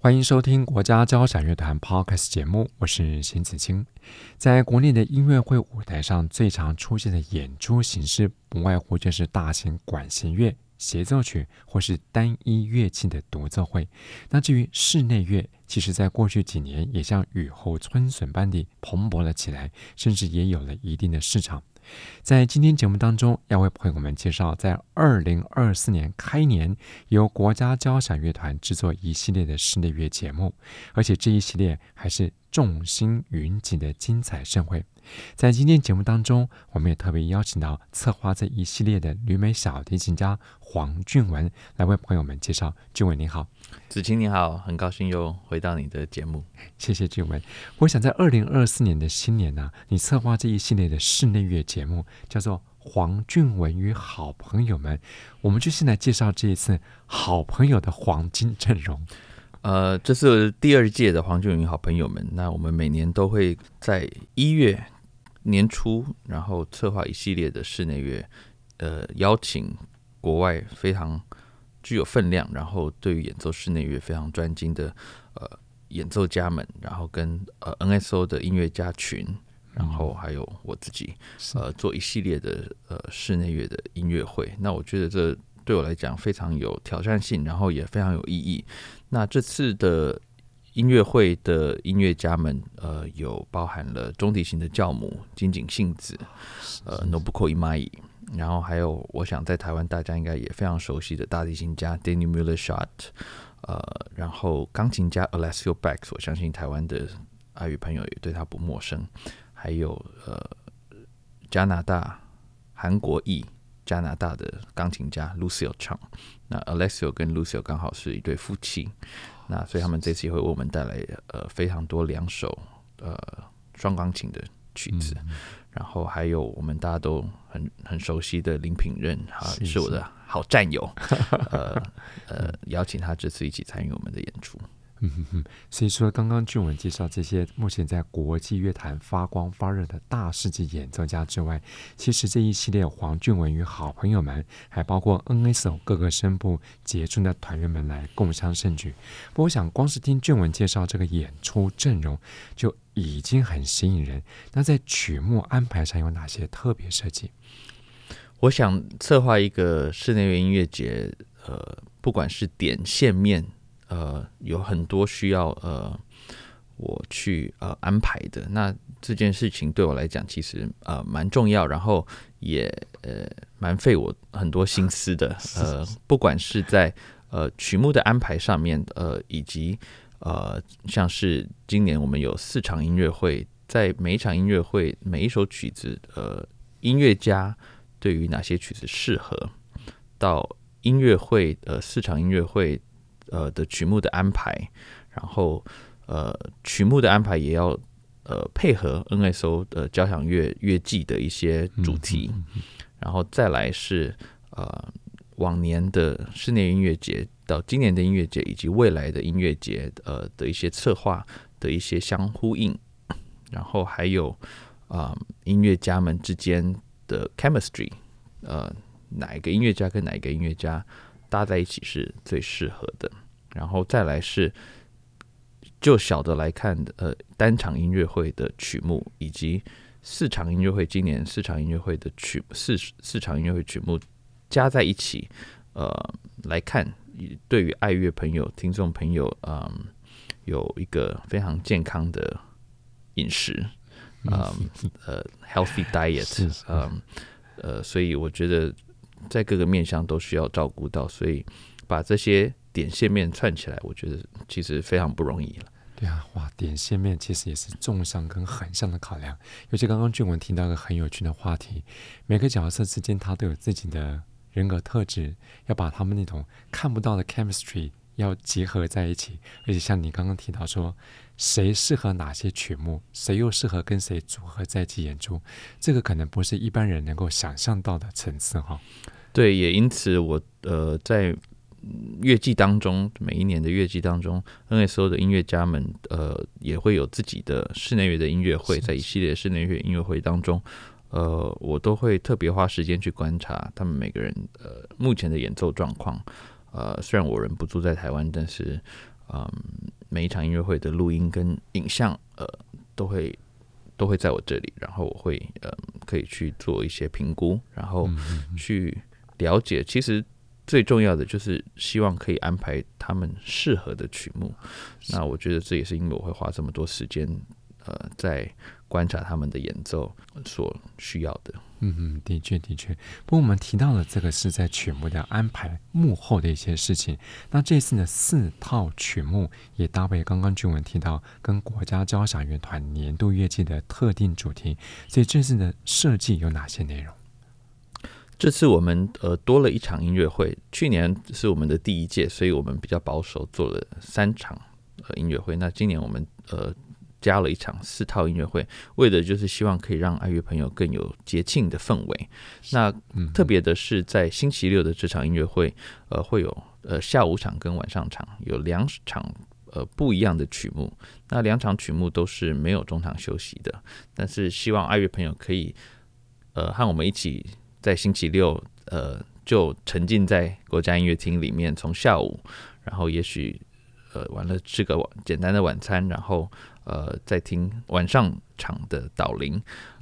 欢迎收听国家交响乐团 Podcast 节目，我是邢子清。在国内的音乐会舞台上，最常出现的演出形式，不外乎就是大型管弦乐。协奏曲或是单一乐器的独奏会。那至于室内乐，其实在过去几年也像雨后春笋般地蓬勃了起来，甚至也有了一定的市场。在今天节目当中，要为朋友们介绍，在二零二四年开年由国家交响乐团制作一系列的室内乐节目，而且这一系列还是众星云集的精彩盛会。在今天节目当中，我们也特别邀请到策划这一系列的旅美小提琴家黄俊文来为朋友们介绍。俊文你好，子清你好，很高兴又回到你的节目。谢谢俊文。我想在二零二四年的新年呢、啊，你策划这一系列的室内乐节目，叫做《黄俊文与好朋友们》，我们就先来介绍这一次好朋友的黄金阵容。呃，这是第二届的黄俊云好朋友们。那我们每年都会在一月。年初，然后策划一系列的室内乐，呃，邀请国外非常具有分量，然后对于演奏室内乐非常专精的呃演奏家们，然后跟呃 NSO 的音乐家群，然后还有我自己，呃，做一系列的呃室内乐的音乐会。那我觉得这对我来讲非常有挑战性，然后也非常有意义。那这次的。音乐会的音乐家们，呃，有包含了中提琴的教母金井幸子，呃，Nobuko Imai，然后还有我想在台湾大家应该也非常熟悉的大提琴家 Danny Mueller-Schott，呃，然后钢琴家 Alessio Bax，我相信台湾的爱语朋友也对他不陌生，还有呃加拿大韩国裔加拿大的钢琴家 Lucille Chang，那 Alessio 跟 Lucille 刚好是一对夫妻。那所以他们这次也会为我们带来呃非常多两首呃双钢琴的曲子，嗯，然后还有我们大家都很很熟悉的林品任啊，是我的好战友，呃呃邀请他这次一起参与我们的演出。嗯哼哼，所以说刚刚俊文介绍这些目前在国际乐坛发光发热的大师级演奏家之外，其实这一系列黄俊文与好朋友们，还包括 NSO 各个声部杰出的团员们来共襄盛举。不过我想光是听俊文介绍这个演出阵容就已经很吸引人。那在曲目安排上有哪些特别设计？我想策划一个室内乐音乐节，呃，不管是点线面。呃，有很多需要呃我去呃安排的。那这件事情对我来讲，其实呃蛮重要，然后也呃蛮费我很多心思的。呃，不管是在呃曲目的安排上面，呃，以及呃像是今年我们有四场音乐会，在每一场音乐会每一首曲子，呃，音乐家对于哪些曲子适合，到音乐会呃四场音乐会。呃的曲目的安排，然后呃曲目的安排也要呃配合 NSO 的交响乐乐季的一些主题，然后再来是呃往年的室内音乐节到今年的音乐节以及未来的音乐节呃的一些策划的一些相呼应，然后还有啊、呃、音乐家们之间的 chemistry，呃哪一个音乐家跟哪一个音乐家。搭在一起是最适合的，然后再来是就小的来看的，呃，单场音乐会的曲目，以及四场音乐会，今年四场音乐会的曲四四场音乐会曲目加在一起，呃，来看，对于爱乐朋友、听众朋友，嗯、呃，有一个非常健康的饮食，嗯，呃，healthy diet，嗯，呃，所以我觉得。在各个面相都需要照顾到，所以把这些点线面串起来，我觉得其实非常不容易了。对啊，哇，点线面其实也是纵向跟横向的考量。尤其刚刚俊文提到一个很有趣的话题，每个角色之间他都有自己的人格特质，要把他们那种看不到的 chemistry 要结合在一起，而且像你刚刚提到说，谁适合哪些曲目，谁又适合跟谁组合在一起演出，这个可能不是一般人能够想象到的层次哈。对，也因此我呃在乐季当中，每一年的乐季当中，NSO 的音乐家们呃也会有自己的室内乐的音乐会，在一系列室内乐音乐会当中，呃，我都会特别花时间去观察他们每个人呃目前的演奏状况。呃，虽然我人不住在台湾，但是嗯、呃，每一场音乐会的录音跟影像呃都会都会在我这里，然后我会呃可以去做一些评估，然后去。了解，其实最重要的就是希望可以安排他们适合的曲目。那我觉得这也是因为我会花这么多时间，呃，在观察他们的演奏所需要的。嗯嗯，的确的确。不过我们提到了这个是在曲目的安排幕后的一些事情。那这次呢，四套曲目也搭配刚刚俊文提到跟国家交响乐团年度乐季的特定主题，所以这次的设计有哪些内容？这次我们呃多了一场音乐会，去年是我们的第一届，所以我们比较保守做了三场呃音乐会。那今年我们呃加了一场四套音乐会，为的就是希望可以让爱乐朋友更有节庆的氛围。那特别的是在星期六的这场音乐会，呃会有呃下午场跟晚上场有两场呃不一样的曲目。那两场曲目都是没有中场休息的，但是希望爱乐朋友可以呃和我们一起。在星期六，呃，就沉浸在国家音乐厅里面，从下午，然后也许，呃，完了吃个简单的晚餐，然后，呃，在听晚上场的导聆，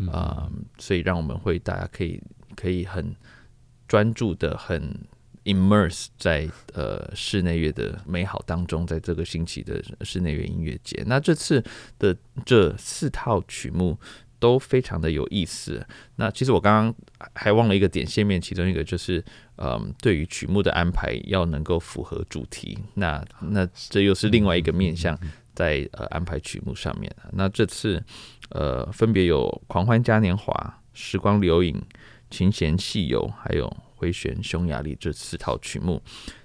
啊、呃，所以让我们会大家可以可以很专注的，很 immerse 在呃室内乐的美好当中，在这个星期的室内乐音乐节。那这次的这四套曲目。都非常的有意思。那其实我刚刚还忘了一个点线面，其中一个就是，嗯，对于曲目的安排要能够符合主题。那那这又是另外一个面向，在呃安排曲目上面。那这次呃分别有《狂欢嘉年华》、《时光流影》、《琴弦细游》还有《回旋匈牙利》这四套曲目。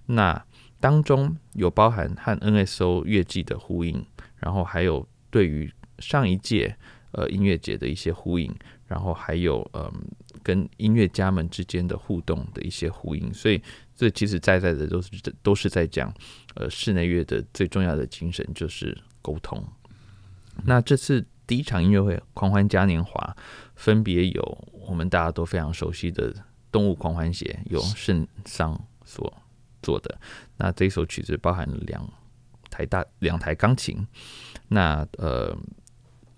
那当中有包含和 NSO 乐季的呼应，然后还有对于上一届。呃，音乐节的一些呼应，然后还有嗯、呃，跟音乐家们之间的互动的一些呼应，所以这其实在在的都是都是在讲，呃，室内乐的最重要的精神就是沟通。那这次第一场音乐会《狂欢嘉年华》，分别有我们大家都非常熟悉的《动物狂欢节》，由圣桑所做的。那这首曲子包含了两台大两台钢琴，那呃。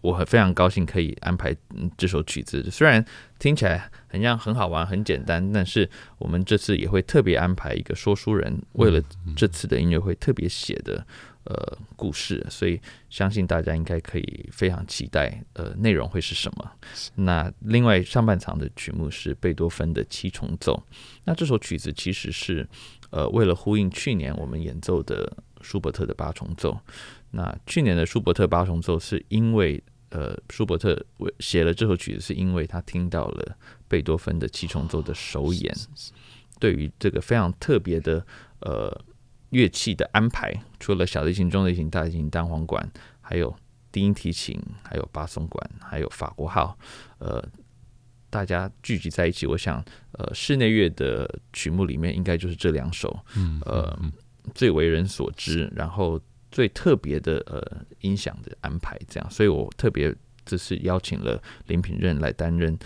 我很非常高兴可以安排这首曲子，虽然听起来很像很好玩、很简单，但是我们这次也会特别安排一个说书人，为了这次的音乐会特别写的呃故事，所以相信大家应该可以非常期待呃内容会是什么。那另外上半场的曲目是贝多芬的七重奏，那这首曲子其实是呃为了呼应去年我们演奏的舒伯特的八重奏，那去年的舒伯特八重奏是因为呃，舒伯特写了这首曲子，是因为他听到了贝多芬的七重奏的首演。对于这个非常特别的呃乐器的安排，除了小提琴、中提琴、大提琴、单簧管，还有低音提琴，还有巴松管，还有法国号，呃，大家聚集在一起，我想，呃，室内乐的曲目里面，应该就是这两首，呃，最为人所知，然后。最特别的呃音响的安排，这样，所以我特别这次邀请了林品任来担任，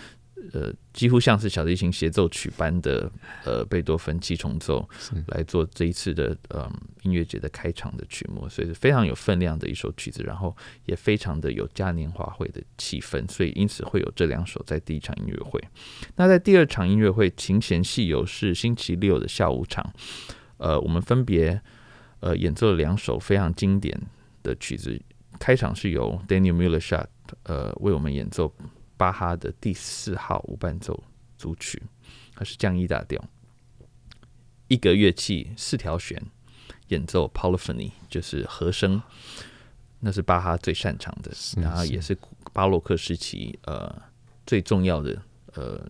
呃，几乎像是小提琴协奏曲般的呃贝多芬七重奏来做这一次的呃音乐节的开场的曲目，所以是非常有分量的一首曲子，然后也非常的有嘉年华会的气氛，所以因此会有这两首在第一场音乐会。那在第二场音乐会，琴弦戏游是星期六的下午场，呃，我们分别。呃，演奏了两首非常经典的曲子。开场是由 Daniel Mueller-Schott 呃为我们演奏巴哈的第四号无伴奏组曲，它是降 E 大调，一个乐器四条弦演奏 Polyphony 就是和声，那是巴哈最擅长的，然后也是巴洛克时期呃最重要的呃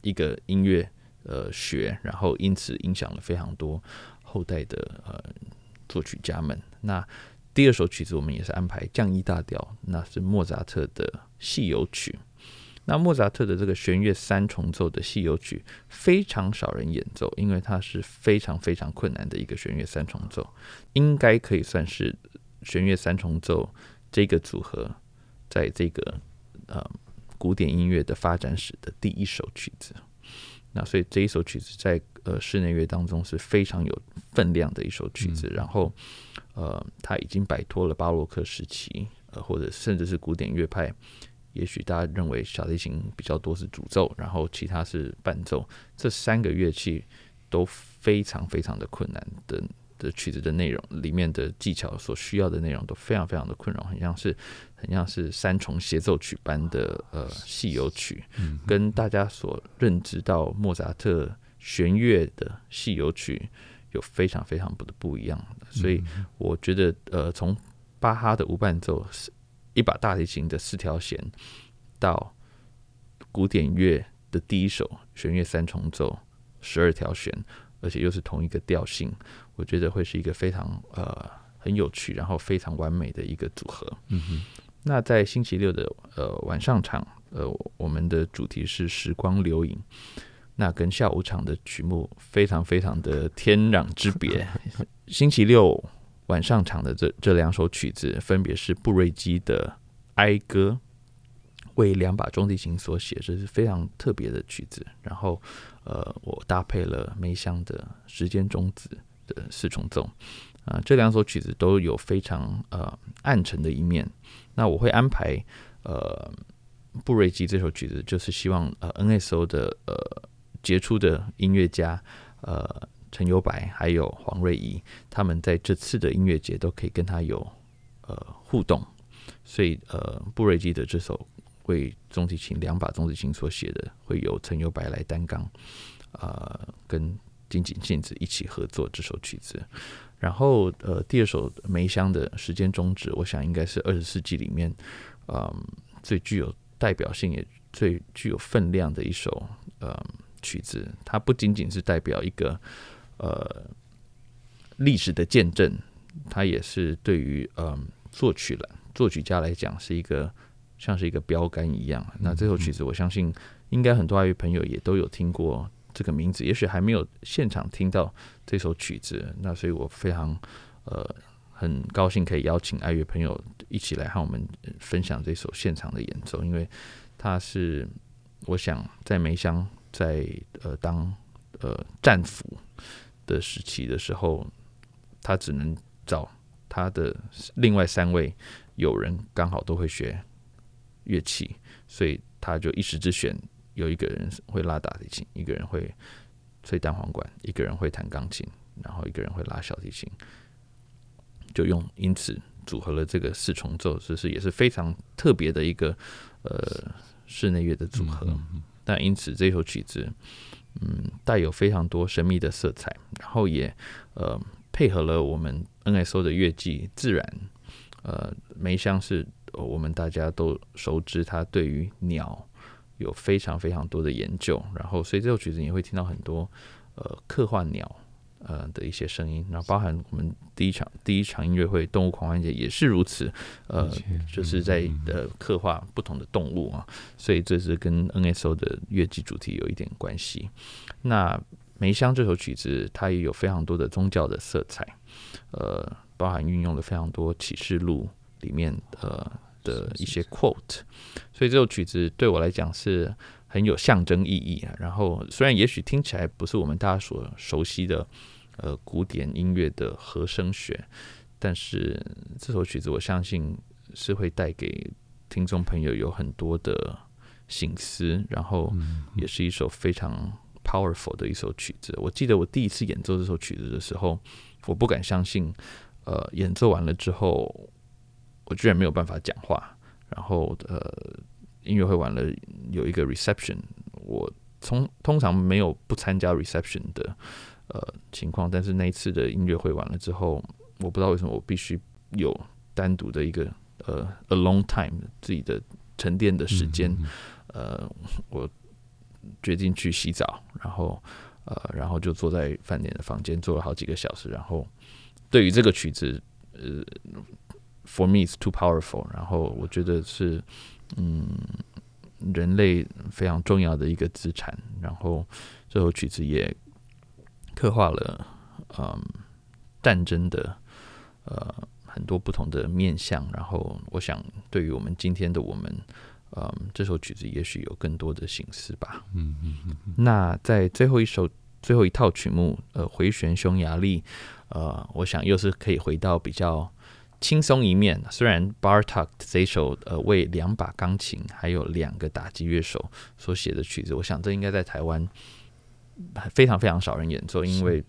一个音乐呃学，然后因此影响了非常多后代的呃。作曲家们。那第二首曲子我们也是安排降一大调，那是莫扎特的戏游曲。那莫扎特的这个弦乐三重奏的戏游曲非常少人演奏，因为它是非常非常困难的一个弦乐三重奏，应该可以算是弦乐三重奏这个组合在这个呃古典音乐的发展史的第一首曲子。那所以这一首曲子在呃室内乐当中是非常有分量的一首曲子，然后呃它已经摆脱了巴洛克时期呃或者甚至是古典乐派。也许大家认为小提琴比较多是主奏，然后其他是伴奏，这三个乐器都非常非常的困难的的曲子的内容里面的技巧所需要的内容都非常非常的困扰，很像是很像是三重协奏曲般的呃戏游曲，跟大家所认知到莫扎特弦乐的戏游曲有非常非常不的不一样的，所以我觉得呃从巴哈的无伴奏是。一把大提琴的四条弦，到古典乐的第一首弦乐三重奏，十二条弦，而且又是同一个调性，我觉得会是一个非常呃很有趣，然后非常完美的一个组合。嗯哼。那在星期六的呃晚上场，呃我们的主题是时光流影，那跟下午场的曲目非常非常的天壤之别。星期六。晚上场的这这两首曲子，分别是布瑞基的哀歌，为两把中提琴所写，这是非常特别的曲子。然后，呃，我搭配了梅香的时间终止的四重奏，啊、呃，这两首曲子都有非常呃暗沉的一面。那我会安排呃布瑞基这首曲子，就是希望呃 NSO 的呃杰出的音乐家呃。陈友白还有黄瑞怡，他们在这次的音乐节都可以跟他有呃互动，所以呃布瑞基的这首为中提琴两把中提琴所写的，会由陈友白来担纲，呃跟金井静子一起合作这首曲子。然后呃第二首梅香的时间终止，我想应该是二十世纪里面嗯、呃、最具有代表性也最具有分量的一首呃曲子。它不仅仅是代表一个。呃，历史的见证，它也是对于嗯、呃、作曲了作曲家来讲是一个像是一个标杆一样。那这首曲子，我相信应该很多爱乐朋友也都有听过这个名字，也许还没有现场听到这首曲子。那所以我非常呃很高兴可以邀请爱乐朋友一起来和我们分享这首现场的演奏，因为它是我想在梅湘在呃当呃战俘。的时期的时候，他只能找他的另外三位友人，刚好都会学乐器，所以他就一时之选，有一个人会拉大提琴，一个人会吹单簧管，一个人会弹钢琴，然后一个人会拉小提琴，就用因此组合了这个四重奏，这是也是非常特别的一个呃室内乐的组合。但因此这首曲子。嗯，带有非常多神秘的色彩，然后也呃配合了我们 NSO 的乐季自然，呃梅香是我们大家都熟知，它对于鸟有非常非常多的研究，然后所以这首曲子你会听到很多呃刻画鸟。呃的一些声音，然后包含我们第一场第一场音乐会《动物狂欢节》也是如此，呃，就是在呃刻画不同的动物啊，所以这是跟 NSO 的乐季主题有一点关系。那梅香这首曲子，它也有非常多的宗教的色彩，呃，包含运用了非常多启示录里面呃的一些 quote，所以这首曲子对我来讲是很有象征意义啊。然后虽然也许听起来不是我们大家所熟悉的。呃，古典音乐的和声学，但是这首曲子我相信是会带给听众朋友有很多的醒思，然后也是一首非常 powerful 的一首曲子。我记得我第一次演奏这首曲子的时候，我不敢相信，呃，演奏完了之后，我居然没有办法讲话。然后呃，音乐会完了有一个 reception，我从通常没有不参加 reception 的。呃，情况，但是那一次的音乐会完了之后，我不知道为什么我必须有单独的一个呃 alone time 自己的沉淀的时间，嗯、呃，我决定去洗澡，然后呃，然后就坐在饭店的房间坐了好几个小时，然后对于这个曲子，呃，For me it's too powerful。然后我觉得是，嗯，人类非常重要的一个资产。然后这首曲子也刻画了，嗯，战争的，呃，很多不同的面相。然后我想，对于我们今天的我们，嗯，这首曲子也许有更多的形式吧。嗯嗯嗯。那在最后一首。最后一套曲目，呃，回旋匈牙利，呃，我想又是可以回到比较轻松一面。虽然 Bartok 这一首，呃，为两把钢琴还有两个打击乐手所写的曲子，我想这应该在台湾非常非常少人演奏，因为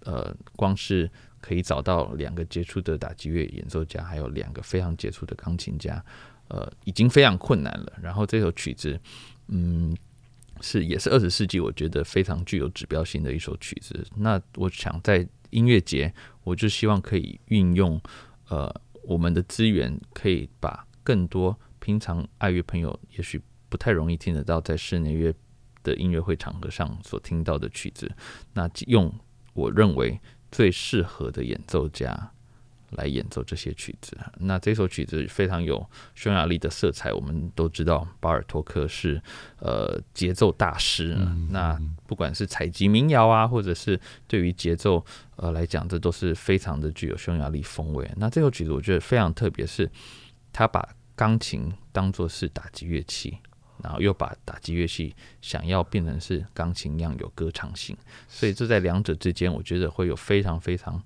呃，光是可以找到两个杰出的打击乐演奏家，还有两个非常杰出的钢琴家，呃，已经非常困难了。然后这首曲子，嗯。是，也是二十世纪，我觉得非常具有指标性的一首曲子。那我想在音乐节，我就希望可以运用呃我们的资源，可以把更多平常爱乐朋友也许不太容易听得到，在室内乐的音乐会场合上所听到的曲子，那用我认为最适合的演奏家。来演奏这些曲子，那这首曲子非常有匈牙利的色彩。我们都知道巴尔托克是呃节奏大师，嗯，那不管是采集民谣啊，或者是对于节奏呃来讲，这都是非常的具有匈牙利风味。那这首曲子我觉得非常特别，是他把钢琴当作是打击乐器，然后又把打击乐器想要变成是钢琴一样有歌唱性，所以这在两者之间，我觉得会有非常非常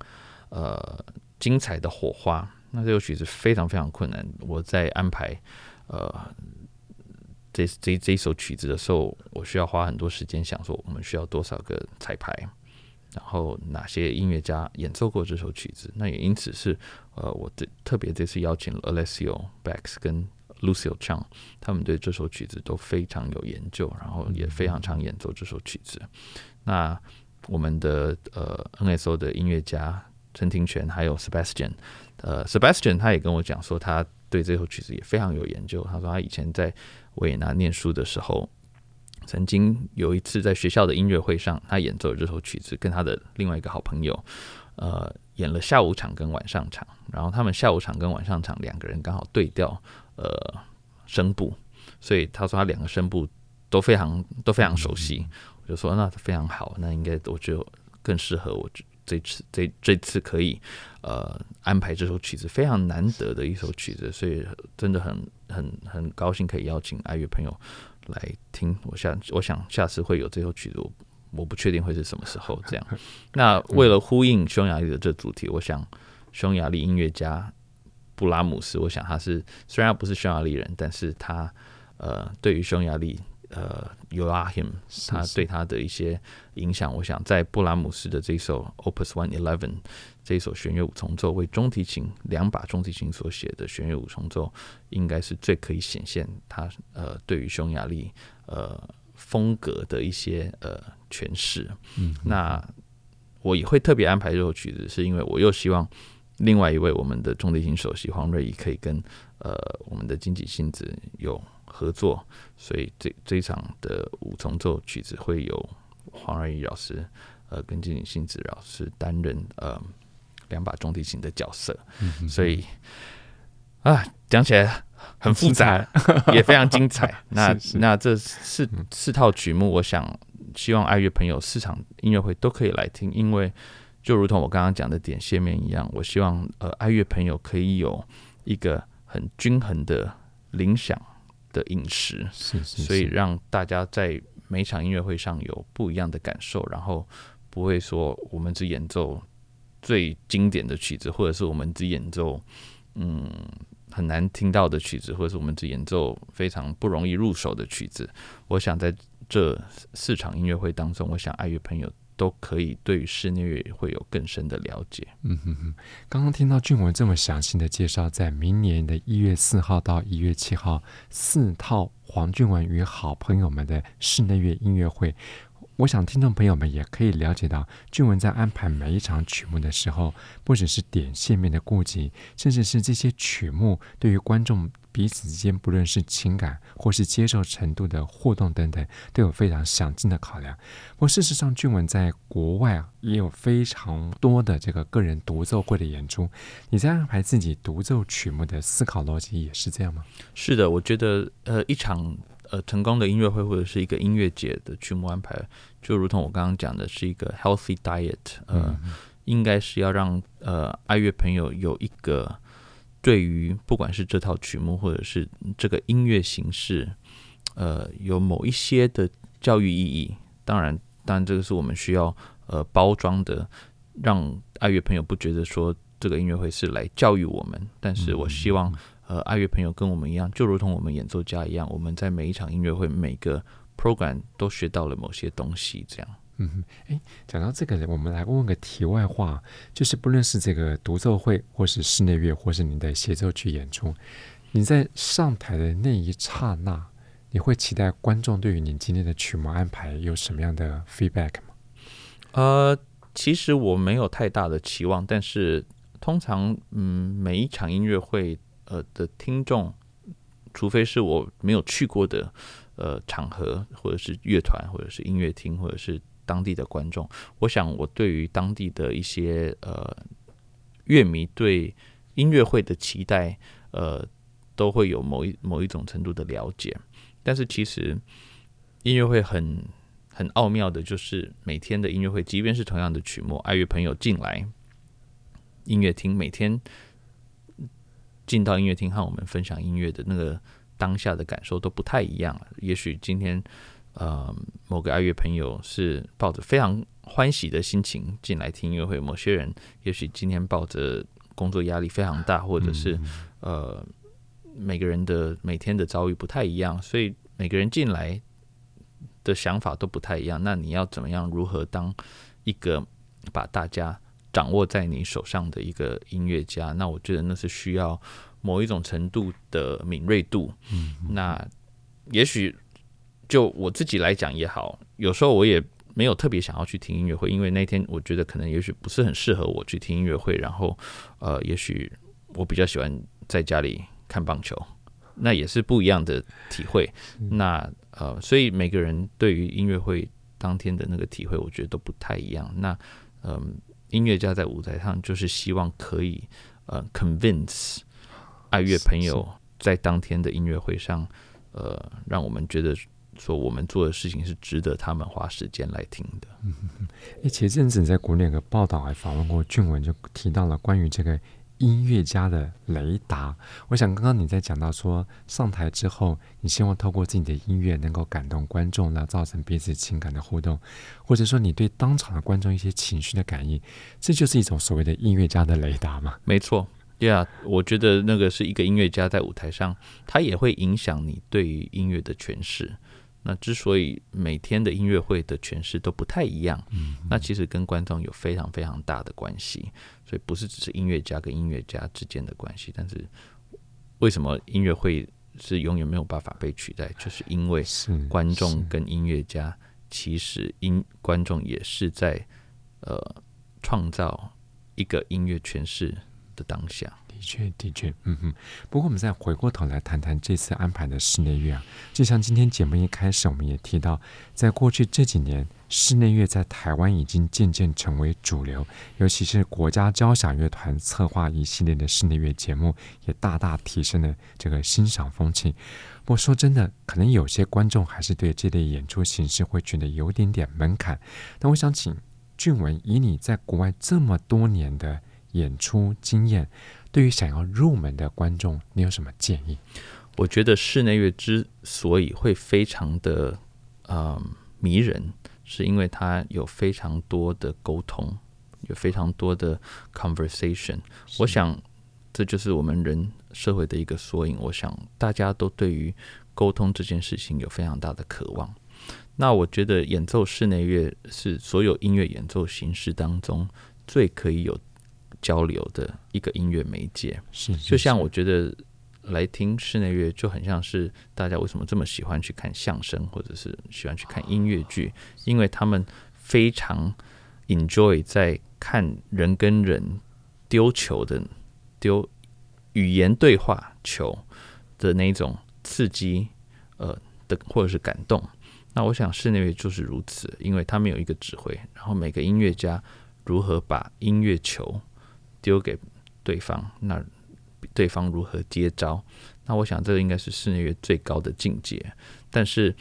呃。精彩的火花，那这首曲子非常非常困难。我在安排呃这这这首曲子的时候，我需要花很多时间想说，我们需要多少个彩排，然后哪些音乐家演奏过这首曲子。那也因此是呃，我这特别这次邀请了 Alessio Bex 跟 Lucille Chang，他们对这首曲子都非常有研究，然后也非常常演奏这首曲子。那我们的呃 NSO 的音乐家。陈庭泉还有 Sebastian，呃，Sebastian 他也跟我讲说，他对这首曲子也非常有研究。他说他以前在维也纳念书的时候，曾经有一次在学校的音乐会上，他演奏了这首曲子，跟他的另外一个好朋友，呃，演了下午场跟晚上场。然后他们下午场跟晚上场两个人刚好对调，呃，声部，所以他说他两个声部都非常都非常熟悉。我就说那非常好，那应该我就更适合我。这次这这次可以呃安排这首曲子，非常难得的一首曲子，所以真的很很很高兴可以邀请爱乐朋友来听。我想我想下次会有这首曲子，我我不确定会是什么时候这样。那为了呼应匈牙利的这主题，我想匈牙利音乐家布拉姆斯，我想他是虽然不是匈牙利人，但是他呃对于匈牙利。呃，Joachim 他对他的一些影响，我想在布拉姆斯的这一首 Opus One Eleven 这一首弦乐五重奏为中提琴两把中提琴所写的弦乐五重奏，应该是最可以显现他呃对于匈牙利呃风格的一些呃诠释。嗯，那我也会特别安排这首曲子，是因为我又希望另外一位我们的中提型首席黄瑞仪可以跟呃我们的金井幸子有。合作，所以这这一场的五重奏曲子会有黄瑞仪老师，呃，跟金井幸子老师担任呃两把中提琴的角色，嗯、所以啊，讲起来很复杂，也非常精彩。那 那这四四套曲目，我想希望爱乐朋友四场音乐会都可以来听，因为就如同我刚刚讲的点线面一样，我希望呃爱乐朋友可以有一个很均衡的领赏。的饮食，是是是，所以让大家在每场音乐会上有不一样的感受，然后不会说我们只演奏最经典的曲子，或者是我们只演奏嗯很难听到的曲子，或者是我们只演奏非常不容易入手的曲子。我想在这四场音乐会当中，我想爱乐朋友。都可以对室内乐会有更深的了解。嗯哼哼，刚刚听到俊文这么详细的介绍，在明年的一月四号到一月七号，四套黄俊文与好朋友们的室内乐音乐会，我想听众朋友们也可以了解到，俊文在安排每一场曲目的时候，不只是点线面的顾及，甚至是这些曲目对于观众彼此之间，不论是情感或是接受程度的互动等等，都有非常详尽的考量。不过，事实上，俊文在国外啊，也有非常多的这个个人独奏会的演出。你在安排自己独奏曲目的思考逻辑也是这样吗？是的，我觉得，呃，一场。呃，成功的音乐会或者是一个音乐节的曲目安排，就如同我刚刚讲的，是一个 healthy diet，呃，嗯、应该是要让呃爱乐朋友有一个对于不管是这套曲目或者是这个音乐形式，呃，有某一些的教育意义。当然，当然这个是我们需要呃包装的，让爱乐朋友不觉得说这个音乐会是来教育我们。但是我希望。呃，爱乐朋友跟我们一样，就如同我们演奏家一样，我们在每一场音乐会、每个 program 都学到了某些东西。这样，嗯哼，哎，讲到这个，我们来问个题外话，就是不论是这个独奏会，或是室内乐，或是您的协奏曲演出，你在上台的那一刹那，你会期待观众对于你今天的曲目安排有什么样的 feedback 吗？呃，其实我没有太大的期望，但是通常，嗯，每一场音乐会。呃的听众，除非是我没有去过的呃场合，或者是乐团，或者是音乐厅，或者是当地的观众，我想我对于当地的一些呃乐迷对音乐会的期待，呃都会有某一某一种程度的了解。但是其实音乐会很很奥妙的，就是每天的音乐会，即便是同样的曲目，爱乐朋友进来音乐厅，每天。进到音乐厅和我们分享音乐的那个当下的感受都不太一样。也许今天，呃，某个爱乐朋友是抱着非常欢喜的心情进来听音乐会；某些人也许今天抱着工作压力非常大，或者是呃，每个人的每天的遭遇不太一样，所以每个人进来的想法都不太一样。那你要怎么样？如何当一个把大家掌握在你手上的一个音乐家，那我觉得那是需要某一种程度的敏锐度。嗯，那也许就我自己来讲也好，有时候我也没有特别想要去听音乐会，因为那天我觉得可能也许不是很适合我去听音乐会。然后，呃，也许我比较喜欢在家里看棒球，那也是不一样的体会。那呃，所以每个人对于音乐会当天的那个体会，我觉得都不太一样。那嗯。呃音乐家在舞台上就是希望可以呃 convince 爱乐朋友在当天的音乐会上，呃，让我们觉得说我们做的事情是值得他们花时间来听的。嗯嗯，哎，前阵子在国内有个报道还访问过俊文，就提到了关于这个。音乐家的雷达，我想刚刚你在讲到说上台之后，你希望透过自己的音乐能够感动观众，来造成彼此情感的互动，或者说你对当场的观众一些情绪的感应，这就是一种所谓的音乐家的雷达嘛？没错，对啊，我觉得那个是一个音乐家在舞台上，他也会影响你对于音乐的诠释。那之所以每天的音乐会的诠释都不太一样，嗯，那其实跟观众有非常非常大的关系。所以不是只是音乐家跟音乐家之间的关系，但是为什么音乐会是永远没有办法被取代？就是因为观众跟音乐家其实音观众也是在呃创造一个音乐诠释的当下。的确，的确，嗯哼。不过，我们再回过头来谈谈这次安排的室内乐啊。就像今天节目一开始，我们也提到，在过去这几年，室内乐在台湾已经渐渐成为主流，尤其是国家交响乐团策划一系列的室内乐节目，也大大提升了这个欣赏风气。不过，说真的，可能有些观众还是对这类演出形式会觉得有点点门槛。但我想请俊文，以你在国外这么多年的演出经验，对于想要入门的观众，你有什么建议？我觉得室内乐之所以会非常的呃迷人，是因为它有非常多的沟通，有非常多的 conversation。我想这就是我们人社会的一个缩影。我想大家都对于沟通这件事情有非常大的渴望。那我觉得演奏室内乐是所有音乐演奏形式当中最可以有交流的一个音乐媒介，是，就像我觉得，来听室内乐，就很像是大家为什么这么喜欢去看相声，或者是喜欢去看音乐剧，因为他们非常 enjoy 在看人跟人丢球的丢语言对话球的那种刺激，呃的或者是感动。那我想室内乐就是如此，因为他们有一个指挥，然后每个音乐家如何把音乐球丢给对方，那。对方如何接招？那我想这个应该是室内乐最高的境界。但是，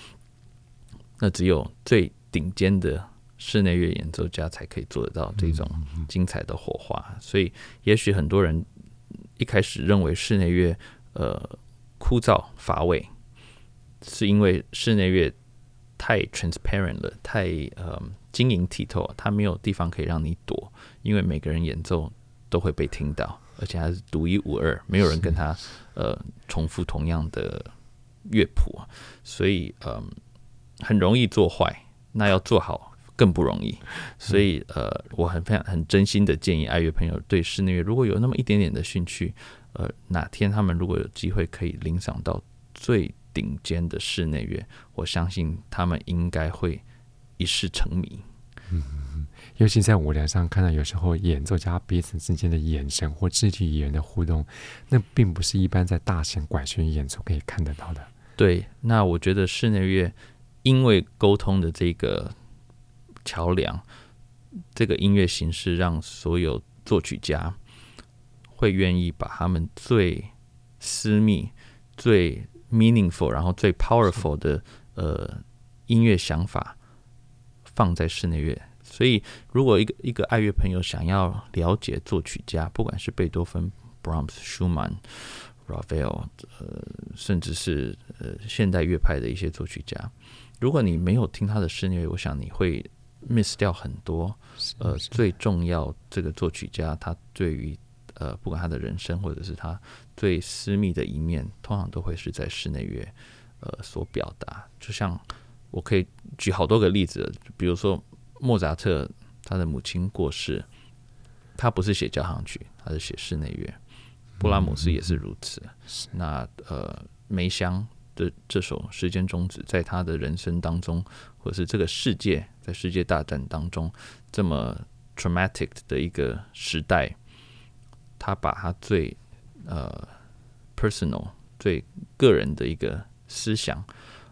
那只有最顶尖的室内乐演奏家才可以做得到这种精彩的火花。所以，也许很多人一开始认为室内乐呃枯燥乏味，是因为室内乐太 transparent 了，太呃晶莹剔透，它没有地方可以让你躲，因为每个人演奏都会被听到。而且还是独一无二，没有人跟他呃重复同样的乐谱，所以嗯、呃、很容易做坏，那要做好更不容易。所以呃，我很非常很真心的建议爱乐朋友对室内乐如果有那么一点点的兴趣，呃，哪天他们如果有机会可以领赏到最顶尖的室内乐，我相信他们应该会一世成迷。嗯。尤其在舞台上看到，有时候演奏家彼此之间的眼神或肢体语言的互动，那并不是一般在大型管弦演奏可以看得到的。对，那我觉得室内乐因为沟通的这个桥梁，这个音乐形式，让所有作曲家会愿意把他们最私密、最 meaningful，然后最 powerful 的呃音乐想法放在室内乐。所以，如果一个一个爱乐朋友想要了解作曲家，不管是贝多芬、Brahms、Schumann、Ravel，呃，甚至是呃现代乐派的一些作曲家，如果你没有听他的室内乐，我想你会 miss 掉很多。呃，最重要这个作曲家，他对于呃不管他的人生或者是他最私密的一面，通常都会是在室内乐呃所表达。就像我可以举好多个例子，比如说。莫扎特他的母亲过世，他不是写交响曲，他是写室内乐。布拉姆斯也是如此。那呃，梅香的这首《时间终止》在他的人生当中，或者是这个世界在世界大战当中这么 traumatic 的一个时代，他把他最呃 personal 最个人的一个思想，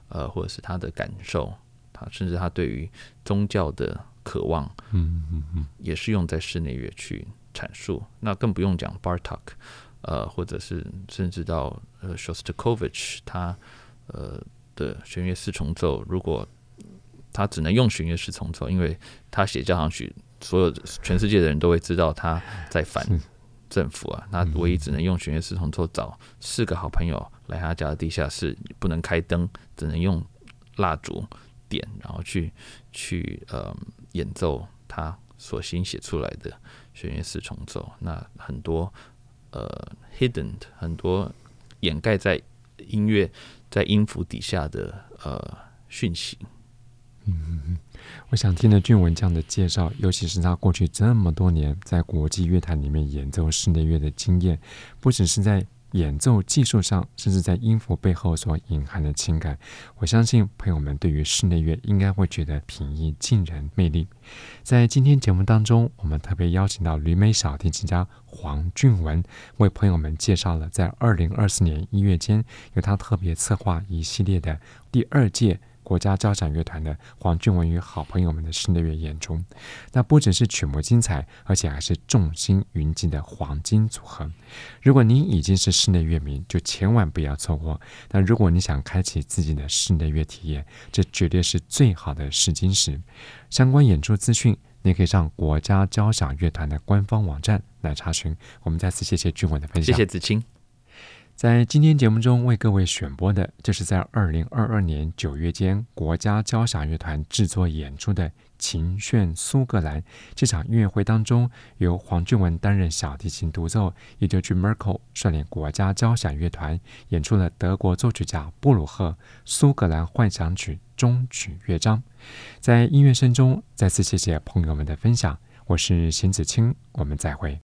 呃，或者是他的感受。他甚至他对于宗教的渴望，嗯嗯嗯，也是用在室内乐去阐述。那更不用讲 Bartok，呃，或者是甚至到呃 Shostakovich 他呃的弦乐四重奏，如果他只能用弦乐四重奏，因为他写交响曲，所有全世界的人都会知道他在反政府啊。那唯一只能用弦乐四重奏，找四个好朋友来他家的地下室，不能开灯，只能用蜡烛。点，然后去去呃演奏他所新写出来的弦乐四重奏，那很多呃 hidden 很多掩盖在音乐在音符底下的呃讯息。嗯，我想听了俊文这样的介绍，尤其是他过去这么多年在国际乐坛里面演奏室内乐的经验，不只是在。演奏技术上，甚至在音符背后所隐含的情感，我相信朋友们对于室内乐应该会觉得平易近人、魅力。在今天节目当中，我们特别邀请到旅美小提琴家黄俊文，为朋友们介绍了在二零二四年一月间，由他特别策划一系列的第二届。国家交响乐团的黄俊文与好朋友们的室内乐演出，那不只是曲目精彩，而且还是众星云集的黄金组合。如果您已经是室内乐迷，就千万不要错过。那如果你想开启自己的室内乐体验，这绝对是最好的试金石。相关演出资讯，你可以上国家交响乐团的官方网站来查询。我们再次谢谢俊文的分享，谢谢子清。在今天节目中为各位选播的，就是在二零二二年九月间国家交响乐团制作演出的《琴炫苏格兰》这场音乐会当中，由黄俊文担任小提琴独奏，也就 Jim Merkel 率领国家交响乐团演出了德国作曲家布鲁赫《苏格兰幻想曲》终曲乐章。在音乐声中，再次谢谢朋友们的分享，我是邢子清，我们再会。